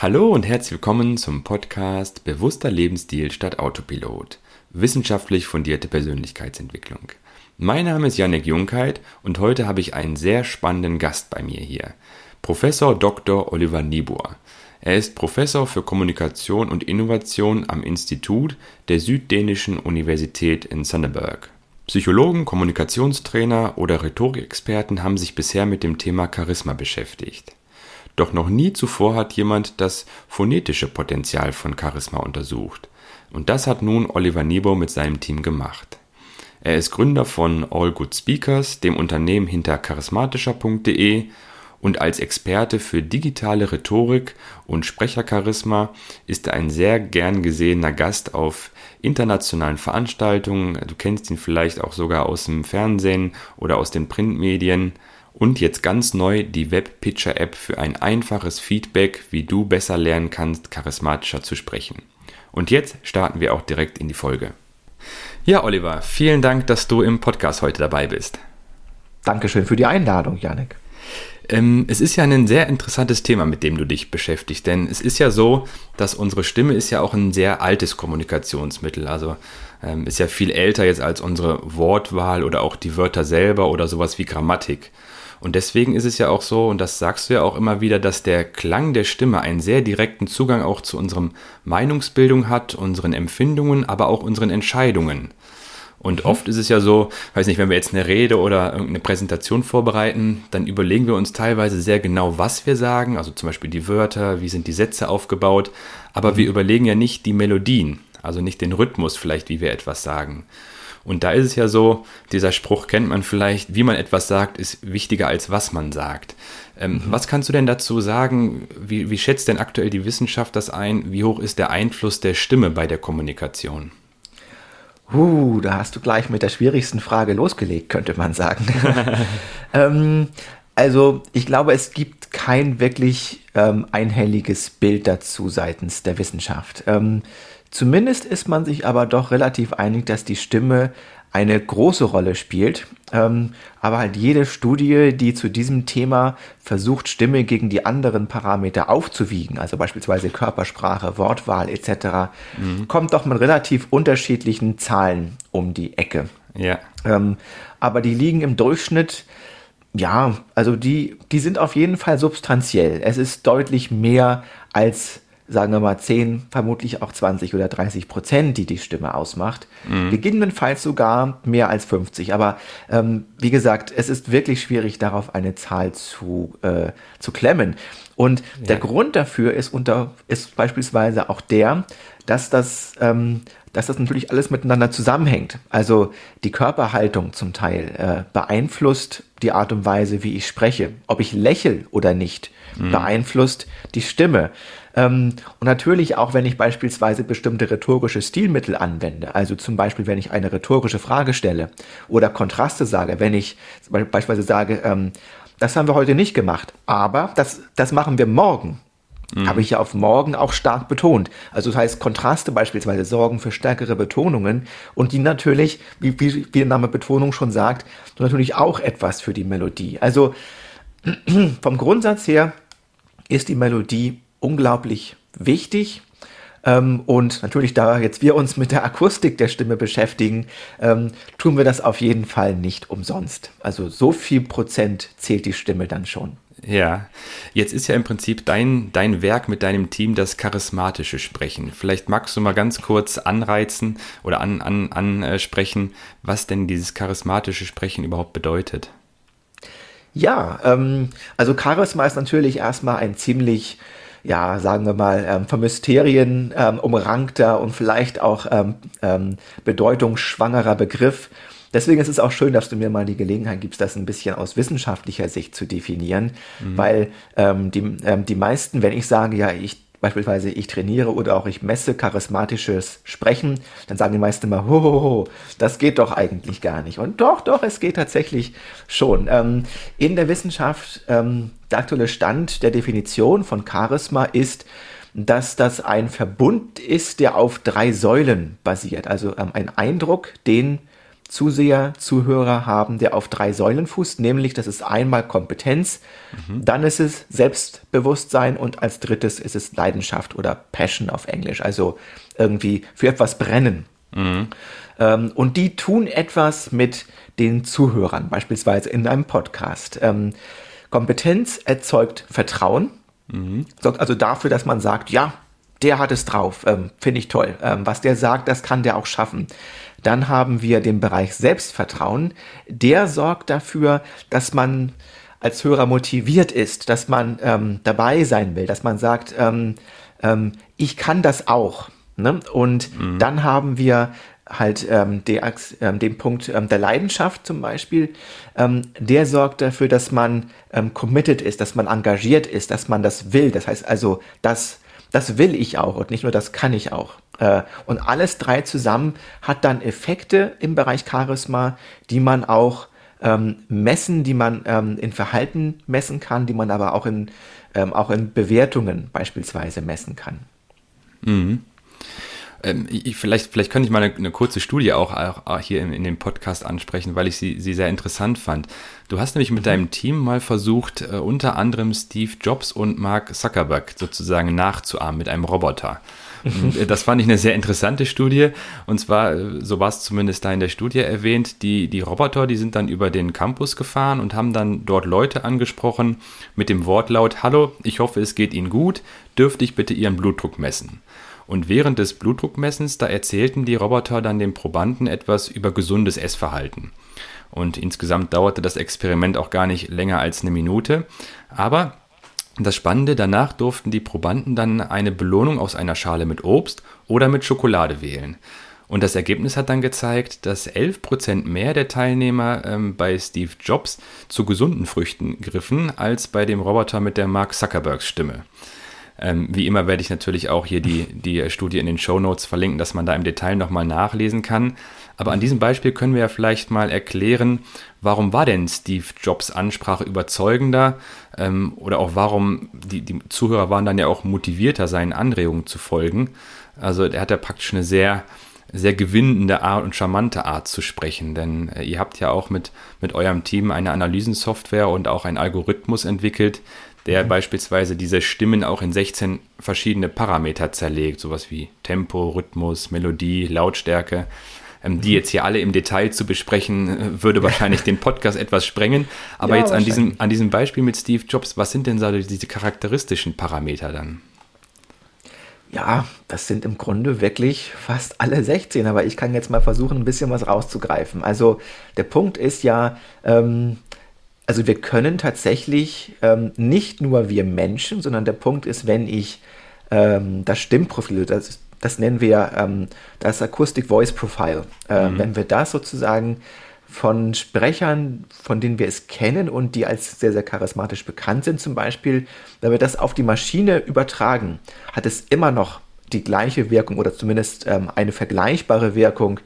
Hallo und herzlich willkommen zum Podcast Bewusster Lebensstil statt Autopilot. Wissenschaftlich fundierte Persönlichkeitsentwicklung. Mein Name ist Janek Junkheit und heute habe ich einen sehr spannenden Gast bei mir hier. Professor Dr. Oliver Niebuhr. Er ist Professor für Kommunikation und Innovation am Institut der Süddänischen Universität in Sonneberg. Psychologen, Kommunikationstrainer oder Rhetorikexperten haben sich bisher mit dem Thema Charisma beschäftigt. Doch noch nie zuvor hat jemand das phonetische Potenzial von Charisma untersucht. Und das hat nun Oliver Nebo mit seinem Team gemacht. Er ist Gründer von All Good Speakers, dem Unternehmen hinter charismatischer.de und als Experte für digitale Rhetorik und Sprechercharisma ist er ein sehr gern gesehener Gast auf internationalen Veranstaltungen. Du kennst ihn vielleicht auch sogar aus dem Fernsehen oder aus den Printmedien. Und jetzt ganz neu die Webpitcher-App für ein einfaches Feedback, wie du besser lernen kannst, charismatischer zu sprechen. Und jetzt starten wir auch direkt in die Folge. Ja, Oliver, vielen Dank, dass du im Podcast heute dabei bist. Dankeschön für die Einladung, Janik. Ähm, es ist ja ein sehr interessantes Thema, mit dem du dich beschäftigst, denn es ist ja so, dass unsere Stimme ist ja auch ein sehr altes Kommunikationsmittel. Also ähm, ist ja viel älter jetzt als unsere Wortwahl oder auch die Wörter selber oder sowas wie Grammatik. Und deswegen ist es ja auch so, und das sagst du ja auch immer wieder, dass der Klang der Stimme einen sehr direkten Zugang auch zu unserem Meinungsbildung hat, unseren Empfindungen, aber auch unseren Entscheidungen. Und mhm. oft ist es ja so, weiß nicht, wenn wir jetzt eine Rede oder irgendeine Präsentation vorbereiten, dann überlegen wir uns teilweise sehr genau, was wir sagen, also zum Beispiel die Wörter, wie sind die Sätze aufgebaut, aber mhm. wir überlegen ja nicht die Melodien, also nicht den Rhythmus vielleicht, wie wir etwas sagen. Und da ist es ja so, dieser Spruch kennt man vielleicht, wie man etwas sagt, ist wichtiger als was man sagt. Ähm, mhm. Was kannst du denn dazu sagen? Wie, wie schätzt denn aktuell die Wissenschaft das ein? Wie hoch ist der Einfluss der Stimme bei der Kommunikation? Uh, da hast du gleich mit der schwierigsten Frage losgelegt, könnte man sagen. ähm, also ich glaube, es gibt kein wirklich ähm, einhelliges Bild dazu seitens der Wissenschaft. Ähm, Zumindest ist man sich aber doch relativ einig, dass die Stimme eine große Rolle spielt. Ähm, aber halt jede Studie, die zu diesem Thema versucht, Stimme gegen die anderen Parameter aufzuwiegen, also beispielsweise Körpersprache, Wortwahl etc., mhm. kommt doch mit relativ unterschiedlichen Zahlen um die Ecke. Ja. Ähm, aber die liegen im Durchschnitt, ja, also die, die sind auf jeden Fall substanziell. Es ist deutlich mehr als sagen wir mal 10, vermutlich auch 20 oder 30 Prozent, die die Stimme ausmacht. Mhm. Gegebenenfalls sogar mehr als 50. Aber ähm, wie gesagt, es ist wirklich schwierig, darauf eine Zahl zu, äh, zu klemmen. Und ja. der Grund dafür ist, unter, ist beispielsweise auch der, dass das, ähm, dass das natürlich alles miteinander zusammenhängt. Also die Körperhaltung zum Teil äh, beeinflusst die Art und Weise, wie ich spreche. Ob ich lächel oder nicht, mhm. beeinflusst die Stimme. Ähm, und natürlich auch, wenn ich beispielsweise bestimmte rhetorische Stilmittel anwende, also zum Beispiel, wenn ich eine rhetorische Frage stelle oder Kontraste sage, wenn ich beispielsweise sage, ähm, das haben wir heute nicht gemacht, aber das, das machen wir morgen. Mhm. Habe ich ja auf morgen auch stark betont. Also das heißt, Kontraste beispielsweise sorgen für stärkere Betonungen und die natürlich, wie, wie, der Name Betonung schon sagt, natürlich auch etwas für die Melodie. Also vom Grundsatz her ist die Melodie unglaublich wichtig. Ähm, und natürlich, da jetzt wir uns mit der Akustik der Stimme beschäftigen, ähm, tun wir das auf jeden Fall nicht umsonst. Also so viel Prozent zählt die Stimme dann schon. Ja, jetzt ist ja im Prinzip dein, dein Werk mit deinem Team das charismatische Sprechen. Vielleicht magst du mal ganz kurz anreizen oder an, an, ansprechen, was denn dieses charismatische Sprechen überhaupt bedeutet. Ja, ähm, also Charisma ist natürlich erstmal ein ziemlich ja, sagen wir mal, ähm, von Mysterien ähm, umrankter und vielleicht auch ähm, ähm, bedeutungsschwangerer Begriff. Deswegen ist es auch schön, dass du mir mal die Gelegenheit gibst, das ein bisschen aus wissenschaftlicher Sicht zu definieren, mhm. weil ähm, die, ähm, die meisten, wenn ich sage, ja, ich beispielsweise ich trainiere oder auch ich messe charismatisches Sprechen, dann sagen die meisten immer, ho, ho, ho, das geht doch eigentlich gar nicht. Und doch, doch, es geht tatsächlich schon. Ähm, in der Wissenschaft, ähm, der aktuelle Stand der Definition von Charisma ist, dass das ein Verbund ist, der auf drei Säulen basiert. Also ähm, ein Eindruck, den Zuseher, Zuhörer haben, der auf drei Säulen fußt, nämlich das ist einmal Kompetenz, mhm. dann ist es Selbstbewusstsein und als drittes ist es Leidenschaft oder Passion auf Englisch, also irgendwie für etwas brennen. Mhm. Ähm, und die tun etwas mit den Zuhörern, beispielsweise in einem Podcast. Ähm, Kompetenz erzeugt Vertrauen, mhm. sorgt also dafür, dass man sagt, ja, der hat es drauf, ähm, finde ich toll. Ähm, was der sagt, das kann der auch schaffen. Dann haben wir den Bereich Selbstvertrauen. Der sorgt dafür, dass man als Hörer motiviert ist, dass man ähm, dabei sein will, dass man sagt, ähm, ähm, ich kann das auch. Ne? Und mhm. dann haben wir halt ähm, die, ähm, den Punkt ähm, der Leidenschaft zum Beispiel, ähm, der sorgt dafür, dass man ähm, committed ist, dass man engagiert ist, dass man das will. Das heißt also, das, das will ich auch und nicht nur das kann ich auch. Äh, und alles drei zusammen hat dann Effekte im Bereich Charisma, die man auch ähm, messen, die man ähm, in Verhalten messen kann, die man aber auch in, ähm, auch in Bewertungen beispielsweise messen kann. Mhm. Ähm, ich, vielleicht, vielleicht könnte ich mal eine, eine kurze Studie auch, auch hier in, in, dem Podcast ansprechen, weil ich sie, sie sehr interessant fand. Du hast nämlich mit mhm. deinem Team mal versucht, äh, unter anderem Steve Jobs und Mark Zuckerberg sozusagen nachzuahmen mit einem Roboter. Äh, das fand ich eine sehr interessante Studie. Und zwar, äh, so war es zumindest da in der Studie erwähnt, die, die Roboter, die sind dann über den Campus gefahren und haben dann dort Leute angesprochen mit dem Wortlaut, Hallo, ich hoffe, es geht Ihnen gut, dürfte ich bitte Ihren Blutdruck messen? Und während des Blutdruckmessens, da erzählten die Roboter dann den Probanden etwas über gesundes Essverhalten. Und insgesamt dauerte das Experiment auch gar nicht länger als eine Minute. Aber das Spannende, danach durften die Probanden dann eine Belohnung aus einer Schale mit Obst oder mit Schokolade wählen. Und das Ergebnis hat dann gezeigt, dass 11% mehr der Teilnehmer ähm, bei Steve Jobs zu gesunden Früchten griffen, als bei dem Roboter mit der Mark Zuckerbergs Stimme. Ähm, wie immer werde ich natürlich auch hier die, die Studie in den Show Notes verlinken, dass man da im Detail nochmal nachlesen kann. Aber an diesem Beispiel können wir ja vielleicht mal erklären, warum war denn Steve Jobs Ansprache überzeugender ähm, oder auch warum die, die Zuhörer waren dann ja auch motivierter, seinen Anregungen zu folgen. Also er hat ja praktisch eine sehr sehr gewinnende Art und charmante Art zu sprechen, denn äh, ihr habt ja auch mit, mit eurem Team eine Analysensoftware und auch einen Algorithmus entwickelt, der mhm. beispielsweise diese Stimmen auch in 16 verschiedene Parameter zerlegt, sowas wie Tempo, Rhythmus, Melodie, Lautstärke. Ähm, die mhm. jetzt hier alle im Detail zu besprechen, äh, würde wahrscheinlich den Podcast etwas sprengen. Aber ja, jetzt an diesem, an diesem Beispiel mit Steve Jobs, was sind denn so diese charakteristischen Parameter dann? Ja, das sind im Grunde wirklich fast alle 16, aber ich kann jetzt mal versuchen, ein bisschen was rauszugreifen. Also der Punkt ist ja, ähm, also wir können tatsächlich ähm, nicht nur wir Menschen, sondern der Punkt ist, wenn ich ähm, das Stimmprofil, das, das nennen wir ähm, das Acoustic Voice Profile, äh, mhm. wenn wir das sozusagen von Sprechern, von denen wir es kennen und die als sehr, sehr charismatisch bekannt sind zum Beispiel, wenn wir das auf die Maschine übertragen, hat es immer noch die gleiche Wirkung oder zumindest ähm, eine vergleichbare Wirkung,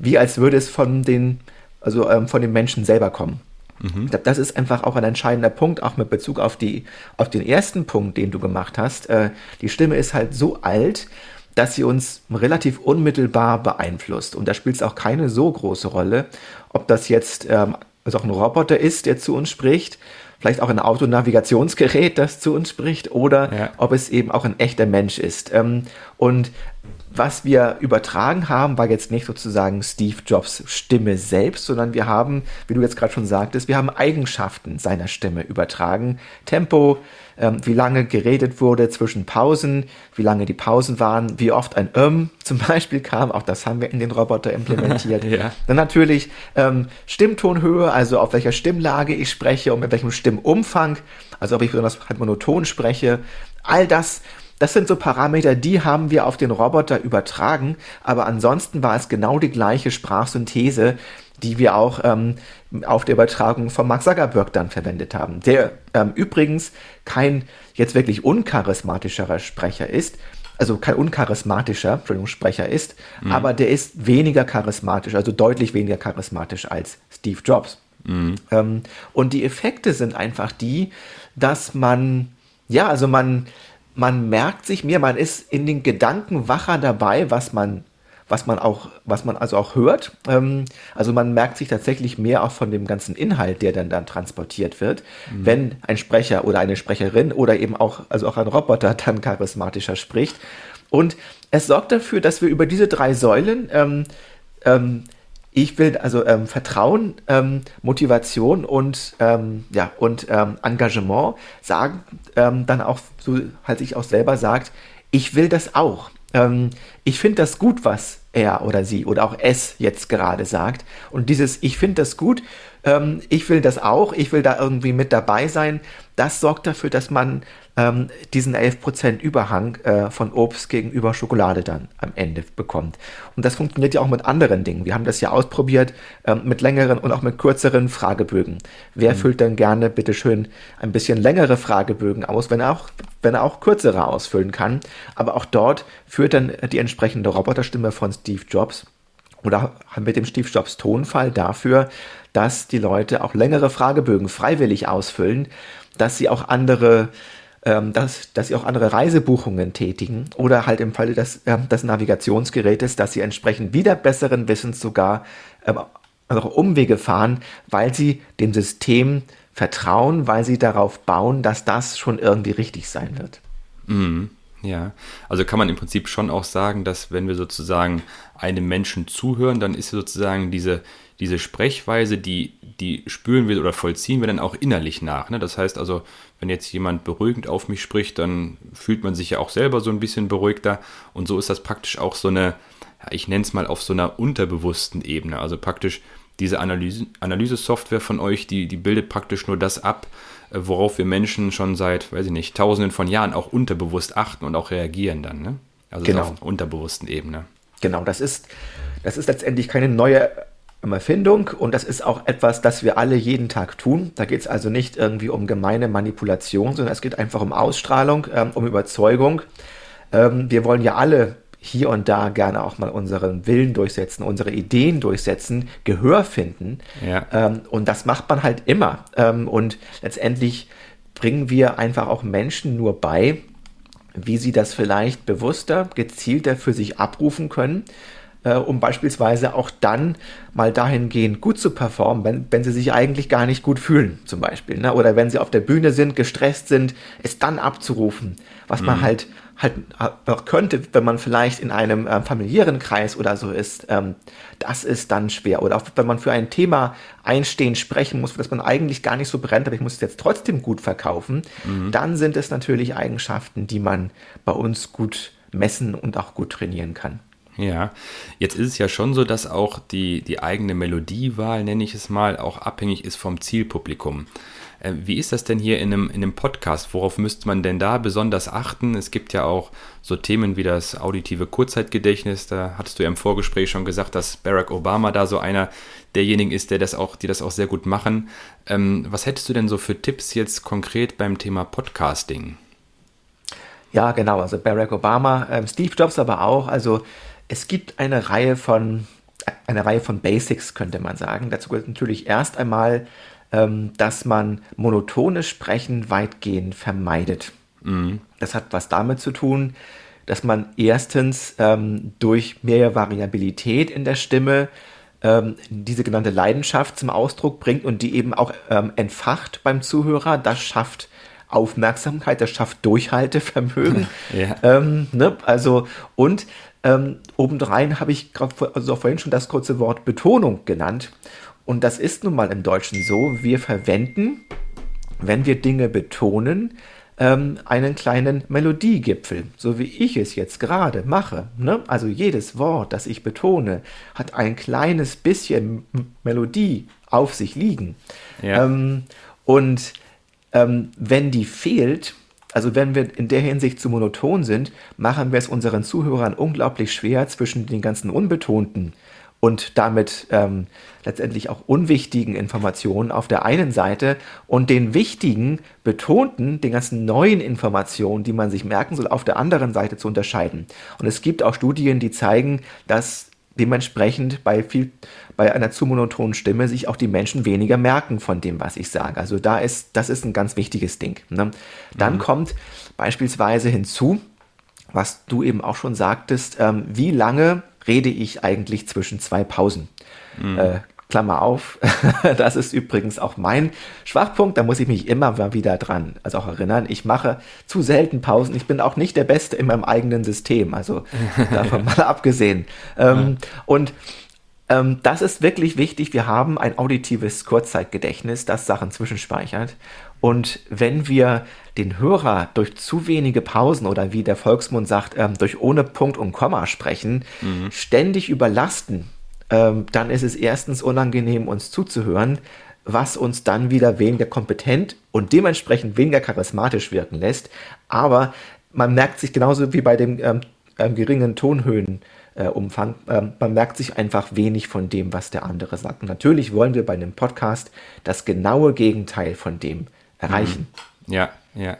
wie als würde es von den, also ähm, von den Menschen selber kommen. Mhm. Ich glaube, das ist einfach auch ein entscheidender Punkt, auch mit Bezug auf, die, auf den ersten Punkt, den du gemacht hast. Äh, die Stimme ist halt so alt, dass sie uns relativ unmittelbar beeinflusst. Und da spielt es auch keine so große Rolle, ob das jetzt ähm, also auch ein Roboter ist, der zu uns spricht, vielleicht auch ein Autonavigationsgerät, das zu uns spricht, oder ja. ob es eben auch ein echter Mensch ist. Ähm, und was wir übertragen haben, war jetzt nicht sozusagen Steve Jobs Stimme selbst, sondern wir haben, wie du jetzt gerade schon sagtest, wir haben Eigenschaften seiner Stimme übertragen. Tempo, ähm, wie lange geredet wurde zwischen Pausen, wie lange die Pausen waren, wie oft ein Ähm zum Beispiel kam, auch das haben wir in den Roboter implementiert. ja. Dann natürlich ähm, Stimmtonhöhe, also auf welcher Stimmlage ich spreche und mit welchem Stimmumfang, also ob ich besonders halt monoton spreche. All das das sind so Parameter, die haben wir auf den Roboter übertragen, aber ansonsten war es genau die gleiche Sprachsynthese, die wir auch ähm, auf der Übertragung von Mark Zuckerberg dann verwendet haben, der ähm, übrigens kein jetzt wirklich uncharismatischerer Sprecher ist, also kein uncharismatischer Entschuldigung, Sprecher ist, mhm. aber der ist weniger charismatisch, also deutlich weniger charismatisch als Steve Jobs. Mhm. Ähm, und die Effekte sind einfach die, dass man, ja, also man, man merkt sich mehr, man ist in den Gedanken wacher dabei, was man was man auch, was man also auch hört. Ähm, also man merkt sich tatsächlich mehr auch von dem ganzen Inhalt, der dann dann transportiert wird, mhm. wenn ein Sprecher oder eine Sprecherin oder eben auch, also auch ein Roboter dann charismatischer spricht. Und es sorgt dafür, dass wir über diese drei Säulen ähm, ähm, ich will also ähm, Vertrauen, ähm, Motivation und, ähm, ja, und ähm, Engagement sagen, ähm, dann auch, so halt sich auch selber sagt, ich will das auch. Ähm, ich finde das gut, was er oder sie oder auch es jetzt gerade sagt. Und dieses Ich finde das gut, ich will das auch, ich will da irgendwie mit dabei sein, das sorgt dafür, dass man ähm, diesen 11% Überhang äh, von Obst gegenüber Schokolade dann am Ende bekommt. Und das funktioniert ja auch mit anderen Dingen. Wir haben das ja ausprobiert ähm, mit längeren und auch mit kürzeren Fragebögen. Wer mhm. füllt denn gerne bitteschön ein bisschen längere Fragebögen aus, wenn er auch, wenn er auch kürzere ausfüllen kann? Aber auch dort führt dann die entsprechende Roboterstimme von Steve Jobs oder mit dem Steve Jobs Tonfall dafür, dass die Leute auch längere Fragebögen freiwillig ausfüllen, dass sie auch andere ähm, dass, dass sie auch andere Reisebuchungen tätigen oder halt im Falle des, äh, des Navigationsgerätes, dass sie entsprechend wieder besseren Wissens sogar äh, also Umwege fahren, weil sie dem System vertrauen, weil sie darauf bauen, dass das schon irgendwie richtig sein wird. Mhm. Ja, also kann man im Prinzip schon auch sagen, dass wenn wir sozusagen einem Menschen zuhören, dann ist sozusagen diese, diese Sprechweise, die, die spüren wir oder vollziehen wir dann auch innerlich nach. Ne? Das heißt also, wenn jetzt jemand beruhigend auf mich spricht, dann fühlt man sich ja auch selber so ein bisschen beruhigter. Und so ist das praktisch auch so eine, ich nenne es mal auf so einer unterbewussten Ebene. Also praktisch diese Analyse, Analyse-Software von euch, die, die bildet praktisch nur das ab, worauf wir Menschen schon seit, weiß ich nicht, tausenden von Jahren auch unterbewusst achten und auch reagieren dann. Ne? Also genau. auf unterbewussten Ebene. Genau, das ist, das ist letztendlich keine neue Erfindung und das ist auch etwas, das wir alle jeden Tag tun. Da geht es also nicht irgendwie um gemeine Manipulation, sondern es geht einfach um Ausstrahlung, ähm, um Überzeugung. Ähm, wir wollen ja alle hier und da gerne auch mal unseren Willen durchsetzen, unsere Ideen durchsetzen, Gehör finden. Ja. Ähm, und das macht man halt immer. Ähm, und letztendlich bringen wir einfach auch Menschen nur bei, wie sie das vielleicht bewusster, gezielter für sich abrufen können äh, um beispielsweise auch dann mal dahingehend gut zu performen, wenn, wenn sie sich eigentlich gar nicht gut fühlen, zum Beispiel. Ne? Oder wenn sie auf der Bühne sind, gestresst sind, es dann abzurufen, was mhm. man halt halt noch könnte, wenn man vielleicht in einem äh, familiären Kreis oder so ist, ähm, das ist dann schwer. Oder auch wenn man für ein Thema einstehen, sprechen muss, das man eigentlich gar nicht so brennt, aber ich muss es jetzt trotzdem gut verkaufen, mhm. dann sind es natürlich Eigenschaften, die man bei uns gut messen und auch gut trainieren kann. Ja, jetzt ist es ja schon so, dass auch die, die eigene Melodiewahl, nenne ich es mal, auch abhängig ist vom Zielpublikum. Äh, wie ist das denn hier in einem, in einem Podcast? Worauf müsste man denn da besonders achten? Es gibt ja auch so Themen wie das auditive Kurzzeitgedächtnis. Da hattest du ja im Vorgespräch schon gesagt, dass Barack Obama da so einer derjenigen ist, der das auch, die das auch sehr gut machen. Ähm, was hättest du denn so für Tipps jetzt konkret beim Thema Podcasting? Ja, genau. Also Barack Obama, ähm, Steve Jobs aber auch. Also es gibt eine Reihe von, eine Reihe von Basics, könnte man sagen. Dazu gehört natürlich erst einmal, ähm, dass man monotones Sprechen weitgehend vermeidet. Mhm. Das hat was damit zu tun, dass man erstens ähm, durch mehr Variabilität in der Stimme ähm, diese genannte Leidenschaft zum Ausdruck bringt und die eben auch ähm, entfacht beim Zuhörer. Das schafft Aufmerksamkeit, das schafft Durchhaltevermögen. ja. ähm, ne? Also, und ähm, obendrein habe ich gerade also vorhin schon das kurze Wort Betonung genannt. Und das ist nun mal im Deutschen so, wir verwenden, wenn wir Dinge betonen, ähm, einen kleinen Melodiegipfel, so wie ich es jetzt gerade mache. Ne? Also jedes Wort, das ich betone, hat ein kleines bisschen Melodie auf sich liegen. Ja. Ähm, und ähm, wenn die fehlt, also wenn wir in der Hinsicht zu monoton sind, machen wir es unseren Zuhörern unglaublich schwer zwischen den ganzen unbetonten und damit ähm, letztendlich auch unwichtigen Informationen auf der einen Seite und den wichtigen, betonten, den ganzen neuen Informationen, die man sich merken soll, auf der anderen Seite zu unterscheiden. Und es gibt auch Studien, die zeigen, dass dementsprechend bei viel, bei einer zu monotonen Stimme sich auch die Menschen weniger merken von dem, was ich sage. Also da ist, das ist ein ganz wichtiges Ding. Ne? Dann mhm. kommt beispielsweise hinzu, was du eben auch schon sagtest, ähm, wie lange rede ich eigentlich zwischen zwei Pausen. Mhm. Äh, Klammer auf, das ist übrigens auch mein Schwachpunkt, da muss ich mich immer mal wieder dran, also auch erinnern, ich mache zu selten Pausen, ich bin auch nicht der Beste in meinem eigenen System, also davon mal abgesehen. Ähm, und ähm, das ist wirklich wichtig, wir haben ein auditives Kurzzeitgedächtnis, das Sachen zwischenspeichert und wenn wir den Hörer durch zu wenige Pausen oder wie der Volksmund sagt, ähm, durch ohne Punkt und Komma sprechen, mhm. ständig überlasten, ähm, dann ist es erstens unangenehm, uns zuzuhören, was uns dann wieder weniger kompetent und dementsprechend weniger charismatisch wirken lässt. Aber man merkt sich genauso wie bei dem ähm, ähm, geringen Tonhöhenumfang, äh, man merkt sich einfach wenig von dem, was der andere sagt. Und natürlich wollen wir bei einem Podcast das genaue Gegenteil von dem erreichen. Mhm. Ja, ja.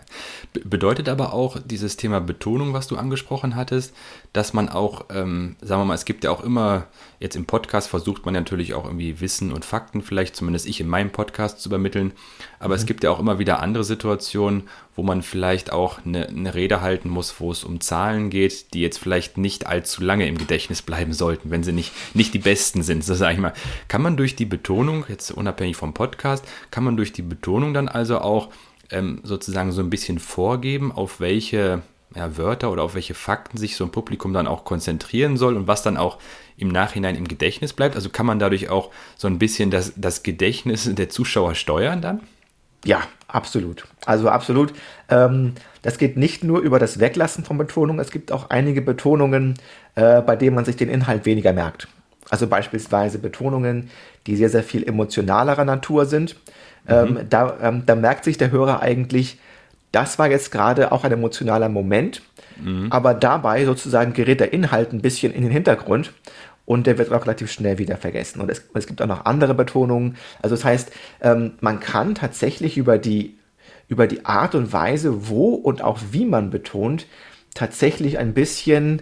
Bedeutet aber auch dieses Thema Betonung, was du angesprochen hattest, dass man auch, ähm, sagen wir mal, es gibt ja auch immer, jetzt im Podcast versucht man natürlich auch irgendwie Wissen und Fakten, vielleicht zumindest ich in meinem Podcast zu übermitteln, aber mhm. es gibt ja auch immer wieder andere Situationen, wo man vielleicht auch eine, eine Rede halten muss, wo es um Zahlen geht, die jetzt vielleicht nicht allzu lange im Gedächtnis bleiben sollten, wenn sie nicht, nicht die besten sind, so sage ich mal. Kann man durch die Betonung, jetzt unabhängig vom Podcast, kann man durch die Betonung dann also auch ähm, sozusagen so ein bisschen vorgeben, auf welche ja, Wörter oder auf welche Fakten sich so ein Publikum dann auch konzentrieren soll und was dann auch im Nachhinein im Gedächtnis bleibt. Also kann man dadurch auch so ein bisschen das, das Gedächtnis der Zuschauer steuern dann? Ja, absolut. Also absolut. Ähm, das geht nicht nur über das Weglassen von Betonungen, es gibt auch einige Betonungen, äh, bei denen man sich den Inhalt weniger merkt. Also beispielsweise Betonungen, die sehr, sehr viel emotionalerer Natur sind. Ähm, mhm. da, ähm, da merkt sich der Hörer eigentlich, das war jetzt gerade auch ein emotionaler Moment, mhm. aber dabei sozusagen gerät der Inhalt ein bisschen in den Hintergrund und der wird auch relativ schnell wieder vergessen. Und es, es gibt auch noch andere Betonungen. Also das heißt, ähm, man kann tatsächlich über die, über die Art und Weise, wo und auch wie man betont, tatsächlich ein bisschen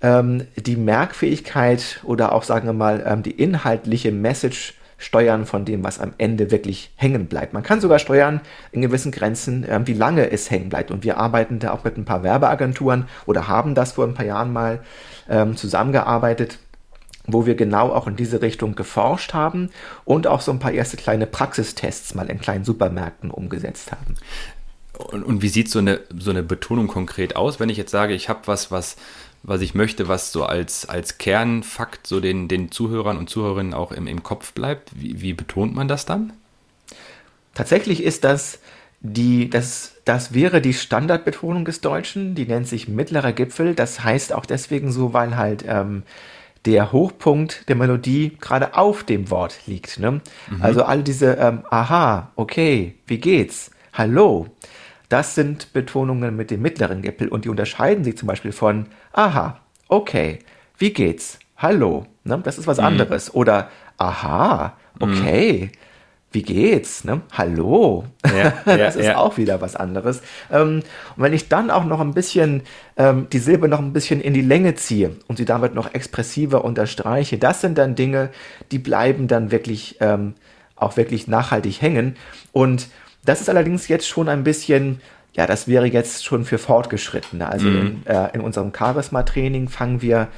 ähm, die Merkfähigkeit oder auch, sagen wir mal, ähm, die inhaltliche Message steuern von dem, was am Ende wirklich hängen bleibt. Man kann sogar steuern in gewissen Grenzen, äh, wie lange es hängen bleibt. Und wir arbeiten da auch mit ein paar Werbeagenturen oder haben das vor ein paar Jahren mal ähm, zusammengearbeitet wo wir genau auch in diese Richtung geforscht haben und auch so ein paar erste kleine Praxistests mal in kleinen Supermärkten umgesetzt haben. Und, und wie sieht so eine, so eine Betonung konkret aus, wenn ich jetzt sage, ich habe was, was was ich möchte, was so als, als Kernfakt so den, den Zuhörern und Zuhörerinnen auch im, im Kopf bleibt? Wie, wie betont man das dann? Tatsächlich ist das die, das, das wäre die Standardbetonung des Deutschen, die nennt sich mittlerer Gipfel. Das heißt auch deswegen so, weil halt ähm, der Hochpunkt der Melodie gerade auf dem Wort liegt. Ne? Mhm. Also all diese ähm, Aha, okay, wie geht's? Hallo. Das sind Betonungen mit dem mittleren Gipfel und die unterscheiden sich zum Beispiel von Aha, okay, wie geht's? Hallo, ne? das ist was mhm. anderes. Oder Aha, okay, mhm. wie geht's? Ne? Hallo, ja, das ja, ist ja. auch wieder was anderes. Ähm, und wenn ich dann auch noch ein bisschen ähm, die Silbe noch ein bisschen in die Länge ziehe und sie damit noch expressiver unterstreiche, das sind dann Dinge, die bleiben dann wirklich ähm, auch wirklich nachhaltig hängen und das ist allerdings jetzt schon ein bisschen, ja, das wäre jetzt schon für Fortgeschrittene. Also mhm. in, äh, in, unserem Charisma-Training fangen wir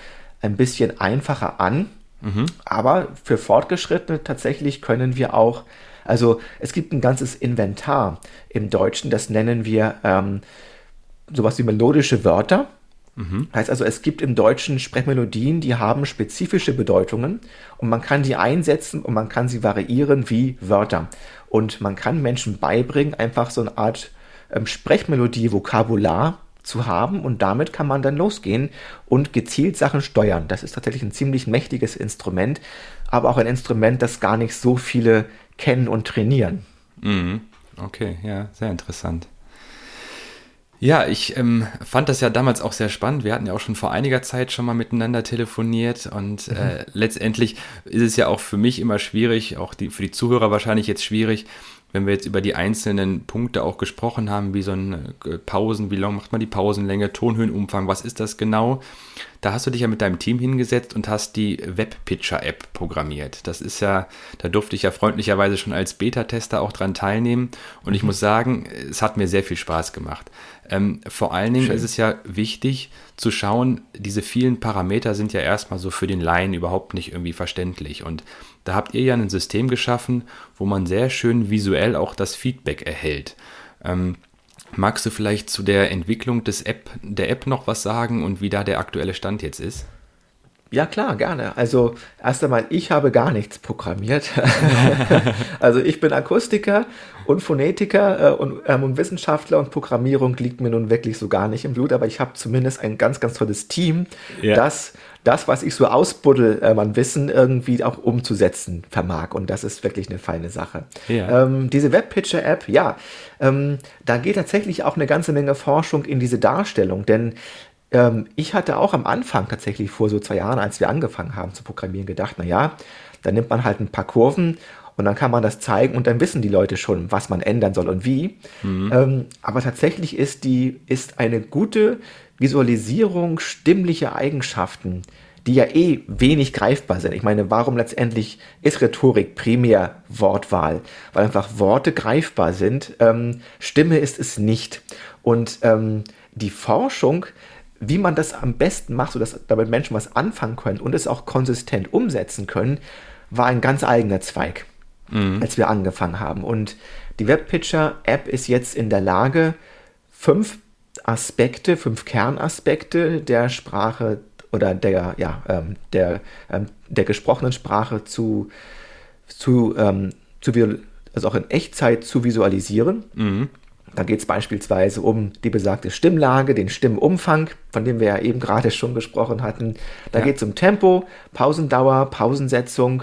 ein bisschen einfacher an, mhm. aber für Fortgeschrittene tatsächlich können wir auch, also es gibt ein ganzes Inventar im Deutschen, das nennen wir ähm, sowas wie melodische Wörter. Mhm. Heißt also, es gibt im Deutschen Sprechmelodien, die haben spezifische Bedeutungen und man kann die einsetzen und man kann sie variieren wie Wörter. Und man kann Menschen beibringen, einfach so eine Art ähm, Sprechmelodie, Vokabular zu haben und damit kann man dann losgehen und gezielt Sachen steuern. Das ist tatsächlich ein ziemlich mächtiges Instrument, aber auch ein Instrument, das gar nicht so viele kennen und trainieren. Mhm. Okay, ja, sehr interessant. Ja, ich ähm, fand das ja damals auch sehr spannend. Wir hatten ja auch schon vor einiger Zeit schon mal miteinander telefoniert und mhm. äh, letztendlich ist es ja auch für mich immer schwierig, auch die, für die Zuhörer wahrscheinlich jetzt schwierig, wenn wir jetzt über die einzelnen Punkte auch gesprochen haben, wie so ein äh, Pausen, wie lang macht man die Pausenlänge, Tonhöhenumfang, was ist das genau? da hast du dich ja mit deinem Team hingesetzt und hast die Webpitcher-App programmiert. Das ist ja, da durfte ich ja freundlicherweise schon als Beta-Tester auch dran teilnehmen. Und ich mhm. muss sagen, es hat mir sehr viel Spaß gemacht. Ähm, vor allen Dingen Schön. ist es ja wichtig zu schauen, diese vielen Parameter sind ja erstmal so für den Laien überhaupt nicht irgendwie verständlich. Und da habt ihr ja ein System geschaffen, wo man sehr schön visuell auch das Feedback erhält. Ähm, magst du vielleicht zu der Entwicklung des App, der App noch was sagen und wie da der aktuelle Stand jetzt ist? Ja, klar, gerne. Also erst einmal, ich habe gar nichts programmiert. also ich bin Akustiker und Phonetiker äh, und, ähm, und, Wissenschaftler und Programmierung liegt mir nun wirklich so gar nicht im Blut, aber ich habe zumindest ein ganz, ganz tolles Team, ja. das das, was ich so ausbuddel, äh, man Wissen irgendwie auch umzusetzen vermag. Und das ist wirklich eine feine Sache. Ja. Ähm, diese Webpitcher-App, ja, ähm, da geht tatsächlich auch eine ganze Menge Forschung in diese Darstellung, denn ähm, ich hatte auch am Anfang tatsächlich vor so zwei Jahren, als wir angefangen haben zu programmieren, gedacht, na ja, da nimmt man halt ein paar Kurven und dann kann man das zeigen und dann wissen die Leute schon, was man ändern soll und wie. Mhm. Ähm, aber tatsächlich ist die, ist eine gute Visualisierung stimmlicher Eigenschaften, die ja eh wenig greifbar sind. Ich meine, warum letztendlich ist Rhetorik primär Wortwahl? Weil einfach Worte greifbar sind. Ähm, Stimme ist es nicht. Und ähm, die Forschung wie man das am besten macht, sodass damit Menschen was anfangen können und es auch konsistent umsetzen können, war ein ganz eigener Zweig, mhm. als wir angefangen haben. Und die Webpitcher-App ist jetzt in der Lage, fünf Aspekte, fünf Kernaspekte der Sprache oder der, ja, ähm, der, ähm, der gesprochenen Sprache zu, zu, ähm, zu also auch in Echtzeit zu visualisieren. Mhm. Da geht es beispielsweise um die besagte Stimmlage, den Stimmumfang, von dem wir ja eben gerade schon gesprochen hatten. Da ja. geht es um Tempo, Pausendauer, Pausensetzung,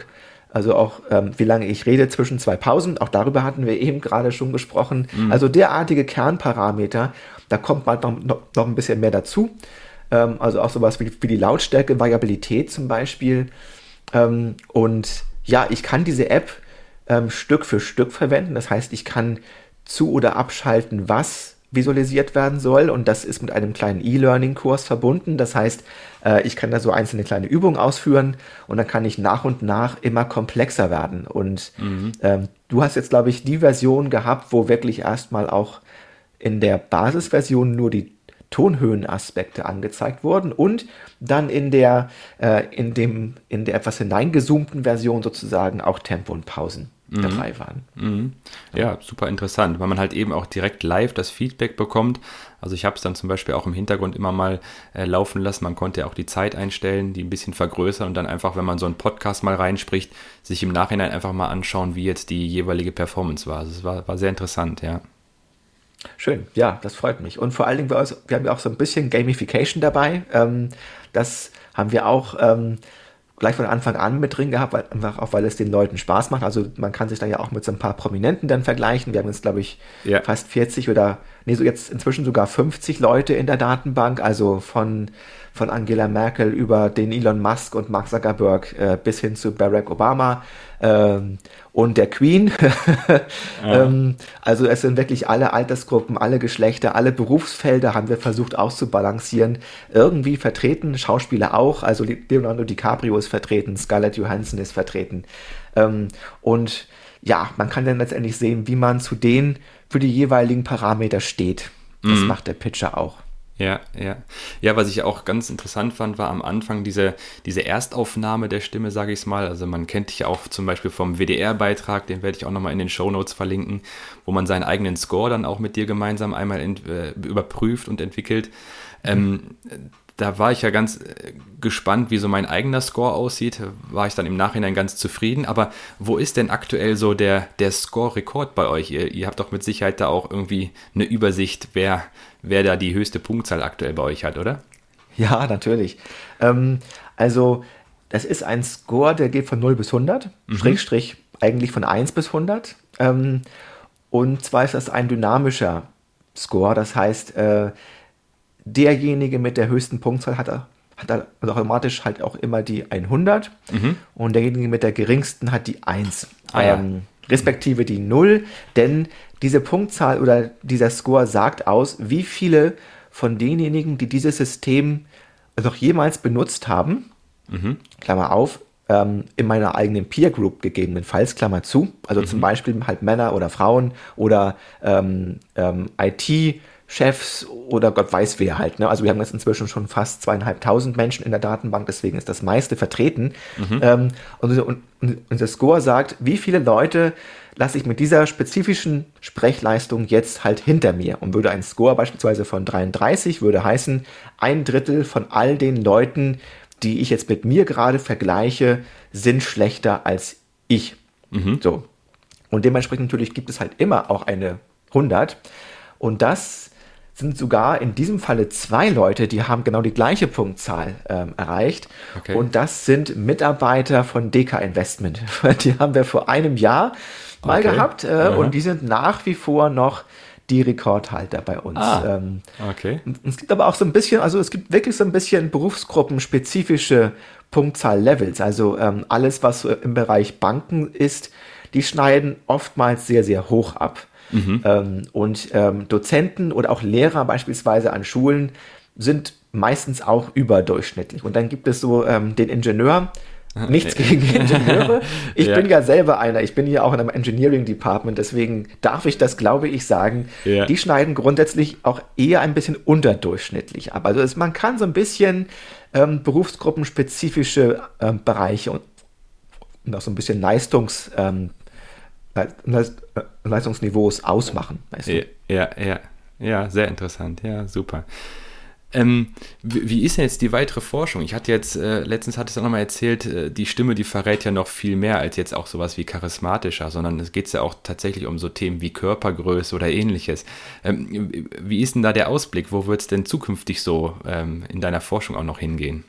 also auch ähm, wie lange ich rede zwischen zwei Pausen. Auch darüber hatten wir eben gerade schon gesprochen. Mhm. Also derartige Kernparameter, da kommt bald noch, noch, ein bisschen mehr dazu. Ähm, also auch sowas wie, wie die Lautstärke, Variabilität zum Beispiel. Ähm, und ja, ich kann diese App ähm, Stück für Stück verwenden. Das heißt, ich kann zu- oder abschalten, was visualisiert werden soll. Und das ist mit einem kleinen E-Learning-Kurs verbunden. Das heißt, äh, ich kann da so einzelne kleine Übungen ausführen und dann kann ich nach und nach immer komplexer werden. Und mhm. ähm, du hast jetzt, glaube ich, die Version gehabt, wo wirklich erstmal auch in der Basisversion nur die Tonhöhenaspekte angezeigt wurden und dann in der, äh, in dem, in der etwas hineingezoomten Version sozusagen auch Tempo und Pausen. Dabei waren. Mhm. Ja, super interessant, weil man halt eben auch direkt live das Feedback bekommt. Also ich habe es dann zum Beispiel auch im Hintergrund immer mal äh, laufen lassen. Man konnte ja auch die Zeit einstellen, die ein bisschen vergrößern und dann einfach, wenn man so einen Podcast mal reinspricht, sich im Nachhinein einfach mal anschauen, wie jetzt die jeweilige Performance war. Also es war, war sehr interessant, ja. Schön, ja, das freut mich. Und vor allen Dingen, wir, haben ja auch so ein bisschen Gamification dabei. Ähm, das haben wir auch ähm, gleich von Anfang an mit drin gehabt, weil, einfach auch weil es den Leuten Spaß macht. Also man kann sich da ja auch mit so ein paar Prominenten dann vergleichen. Wir haben jetzt, glaube ich, ja. fast 40 oder, nee, so jetzt inzwischen sogar 50 Leute in der Datenbank, also von, von Angela Merkel über den Elon Musk und Mark Zuckerberg äh, bis hin zu Barack Obama. Ähm, und der Queen. ähm, also es sind wirklich alle Altersgruppen, alle Geschlechter, alle Berufsfelder haben wir versucht auszubalancieren. Irgendwie vertreten, Schauspieler auch, also Leonardo DiCaprio ist vertreten, Scarlett Johansson ist vertreten. Ähm, und ja, man kann dann letztendlich sehen, wie man zu denen für die jeweiligen Parameter steht. Das mhm. macht der Pitcher auch. Ja, ja. Ja, was ich auch ganz interessant fand, war am Anfang diese, diese Erstaufnahme der Stimme, sage ich es mal. Also man kennt dich ja auch zum Beispiel vom WDR-Beitrag, den werde ich auch nochmal in den Show Notes verlinken, wo man seinen eigenen Score dann auch mit dir gemeinsam einmal ent, äh, überprüft und entwickelt. Ähm, da war ich ja ganz äh, gespannt, wie so mein eigener Score aussieht. War ich dann im Nachhinein ganz zufrieden. Aber wo ist denn aktuell so der, der Score-Rekord bei euch? Ihr, ihr habt doch mit Sicherheit da auch irgendwie eine Übersicht, wer, wer da die höchste Punktzahl aktuell bei euch hat, oder? Ja, natürlich. Ähm, also, das ist ein Score, der geht von 0 bis 100, mhm. Strich, eigentlich von 1 bis 100. Ähm, und zwar ist das ein dynamischer Score, das heißt, äh, derjenige mit der höchsten Punktzahl hat, hat also automatisch halt auch immer die 100 mhm. und derjenige mit der geringsten hat die 1. Ah, ja. ähm, respektive die 0, denn diese Punktzahl oder dieser Score sagt aus, wie viele von denjenigen, die dieses System noch jemals benutzt haben, mhm. Klammer auf, ähm, in meiner eigenen Peer Group gegebenenfalls, Klammer zu, also mhm. zum Beispiel halt Männer oder Frauen oder ähm, ähm, IT- Chefs oder Gott weiß wer halt. Ne? Also wir haben jetzt inzwischen schon fast zweieinhalbtausend Menschen in der Datenbank, deswegen ist das meiste vertreten. Mhm. Ähm, und, und, und der Score sagt, wie viele Leute lasse ich mit dieser spezifischen Sprechleistung jetzt halt hinter mir. Und würde ein Score beispielsweise von 33, würde heißen, ein Drittel von all den Leuten, die ich jetzt mit mir gerade vergleiche, sind schlechter als ich. Mhm. So. Und dementsprechend natürlich gibt es halt immer auch eine 100. Und das sind sogar in diesem Falle zwei Leute, die haben genau die gleiche Punktzahl ähm, erreicht. Okay. Und das sind Mitarbeiter von DK Investment. Die haben wir vor einem Jahr mal okay. gehabt äh, und die sind nach wie vor noch die Rekordhalter bei uns. Ah, ähm, okay. Es gibt aber auch so ein bisschen, also es gibt wirklich so ein bisschen berufsgruppenspezifische Punktzahl-Levels. Also ähm, alles, was so im Bereich Banken ist, die schneiden oftmals sehr, sehr hoch ab. Mhm. Ähm, und ähm, Dozenten oder auch Lehrer beispielsweise an Schulen sind meistens auch überdurchschnittlich. Und dann gibt es so ähm, den Ingenieur, Nichts gegen Ingenieure. Ich ja. bin ja selber einer. Ich bin hier auch in einem Engineering Department. Deswegen darf ich das, glaube ich, sagen. Ja. Die schneiden grundsätzlich auch eher ein bisschen unterdurchschnittlich ab. Also es, man kann so ein bisschen ähm, berufsgruppenspezifische ähm, Bereiche und, und, auch so ein bisschen Leistungs, ähm, Leistungsniveaus ausmachen. Weißt du? Ja, ja, ja, sehr interessant. Ja, super. Ähm, wie, ist denn jetzt die weitere Forschung? Ich hatte jetzt, äh, letztens hat es auch nochmal erzählt, äh, die Stimme, die verrät ja noch viel mehr als jetzt auch sowas wie charismatischer, sondern es geht ja auch tatsächlich um so Themen wie Körpergröße oder ähnliches. Ähm, wie ist denn da der Ausblick? Wo wird es denn zukünftig so ähm, in deiner Forschung auch noch hingehen?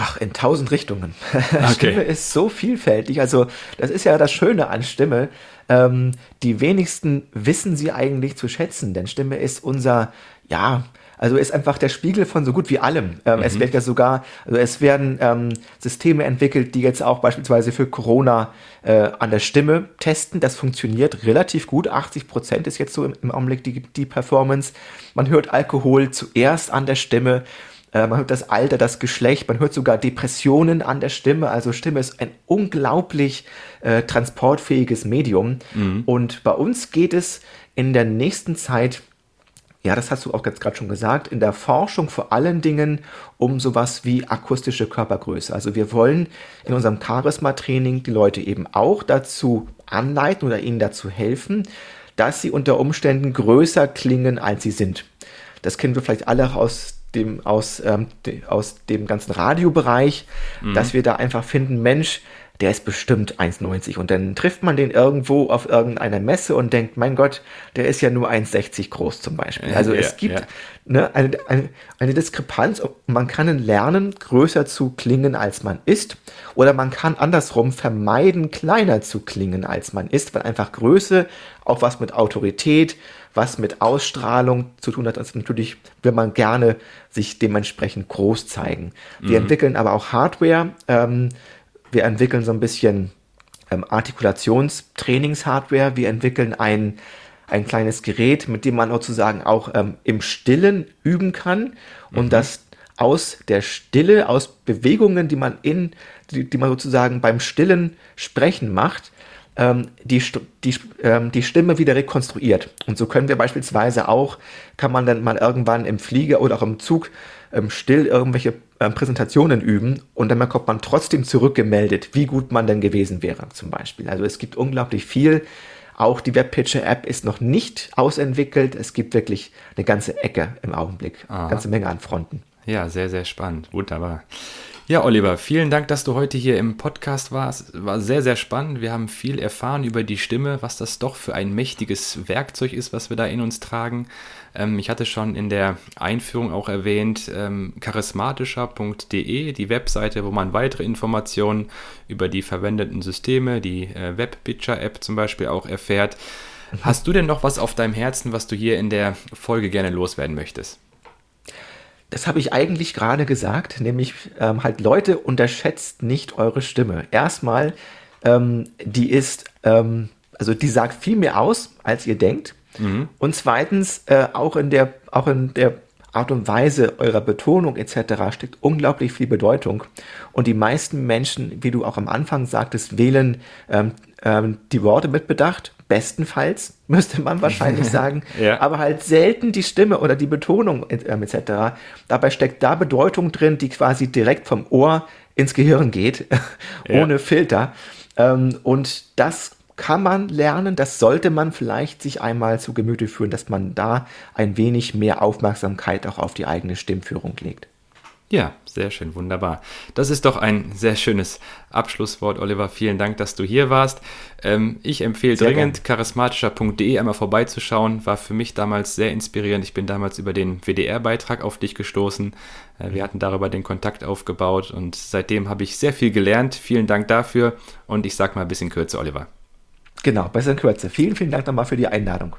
Ach, in tausend Richtungen. Okay. Stimme ist so vielfältig. Also, das ist ja das Schöne an Stimme. Ähm, die wenigsten wissen sie eigentlich zu schätzen, denn Stimme ist unser, ja, also ist einfach der Spiegel von so gut wie allem. Ähm, mhm. Es wird ja sogar, also es werden ähm, Systeme entwickelt, die jetzt auch beispielsweise für Corona äh, an der Stimme testen. Das funktioniert relativ gut. 80 Prozent ist jetzt so im, im Augenblick die, die Performance. Man hört Alkohol zuerst an der Stimme. Äh, man hört das Alter, das Geschlecht, man hört sogar Depressionen an der Stimme. Also Stimme ist ein unglaublich äh, transportfähiges Medium. Mhm. Und bei uns geht es in der nächsten Zeit ja, das hast du auch jetzt gerade schon gesagt, in der Forschung vor allen Dingen um sowas wie akustische Körpergröße. Also wir wollen in unserem Charisma-Training die Leute eben auch dazu anleiten oder ihnen dazu helfen, dass sie unter Umständen größer klingen, als sie sind. Das kennen wir vielleicht alle aus dem, aus, ähm, de, aus dem ganzen Radiobereich, mhm. dass wir da einfach finden, Mensch, der ist bestimmt 1,90 und dann trifft man den irgendwo auf irgendeiner Messe und denkt, mein Gott, der ist ja nur 1,60 groß zum Beispiel. Also ja, es gibt ja. ne, eine, eine, eine Diskrepanz. Man kann lernen, größer zu klingen, als man ist. Oder man kann andersrum vermeiden, kleiner zu klingen, als man ist, weil einfach Größe auch was mit Autorität, was mit Ausstrahlung zu tun hat. Also natürlich will man gerne sich dementsprechend groß zeigen. Wir mhm. entwickeln aber auch Hardware, ähm, wir entwickeln so ein bisschen ähm, Artikulationstrainingshardware. Wir entwickeln ein, ein kleines Gerät, mit dem man sozusagen auch ähm, im Stillen üben kann und mhm. das aus der Stille, aus Bewegungen, die man in, die, die man sozusagen beim Stillen sprechen macht, ähm, die, die, ähm, die Stimme wieder rekonstruiert. Und so können wir beispielsweise auch, kann man dann mal irgendwann im Flieger oder auch im Zug ähm, still irgendwelche ähm, Präsentationen üben und dann bekommt man trotzdem zurückgemeldet, wie gut man denn gewesen wäre zum Beispiel. Also es gibt unglaublich viel. Auch die Webpitcher-App ist noch nicht ausentwickelt. Es gibt wirklich eine ganze Ecke im Augenblick. Eine ganze Menge an Fronten. Ja, sehr, sehr spannend. Wunderbar. Ja, Oliver, vielen Dank, dass du heute hier im Podcast warst. War sehr, sehr spannend. Wir haben viel erfahren über die Stimme, was das doch für ein mächtiges Werkzeug ist, was wir da in uns tragen. Ähm, ich hatte schon in der Einführung auch erwähnt, ähm, charismatischer.de, die Webseite, wo man weitere Informationen über die verwendeten Systeme, die äh, Webpitcher-App zum Beispiel auch erfährt. Mhm. Hast du denn noch was auf deinem Herzen, was du hier in der Folge gerne loswerden möchtest? Das habe ich eigentlich gerade gesagt, nämlich ähm, halt Leute, unterschätzt nicht eure Stimme. Erstmal, ähm, die ist, ähm, also die sagt viel mehr aus, als ihr denkt. Mhm. Und zweitens, äh, auch in der, auch in der Art und Weise eurer Betonung etc. steckt unglaublich viel Bedeutung. Und die meisten Menschen, wie du auch am Anfang sagtest, wählen ähm, ähm, die Worte mit Bedacht. Bestenfalls, müsste man wahrscheinlich sagen. ja. Aber halt selten die Stimme oder die Betonung ähm, etc. Dabei steckt da Bedeutung drin, die quasi direkt vom Ohr ins Gehirn geht, ohne ja. Filter. Ähm, und das kann man lernen, das sollte man vielleicht sich einmal zu Gemüte führen, dass man da ein wenig mehr Aufmerksamkeit auch auf die eigene Stimmführung legt. Ja, sehr schön, wunderbar. Das ist doch ein sehr schönes Abschlusswort, Oliver. Vielen Dank, dass du hier warst. Ähm, ich empfehle sehr dringend charismatischer.de einmal vorbeizuschauen. War für mich damals sehr inspirierend. Ich bin damals über den WDR-Beitrag auf dich gestoßen. Äh, wir hatten darüber den Kontakt aufgebaut und seitdem habe ich sehr viel gelernt. Vielen Dank dafür und ich sage mal ein bisschen kürzer, Oliver. Genau, besser in Kürze. Vielen, vielen Dank nochmal für die Einladung.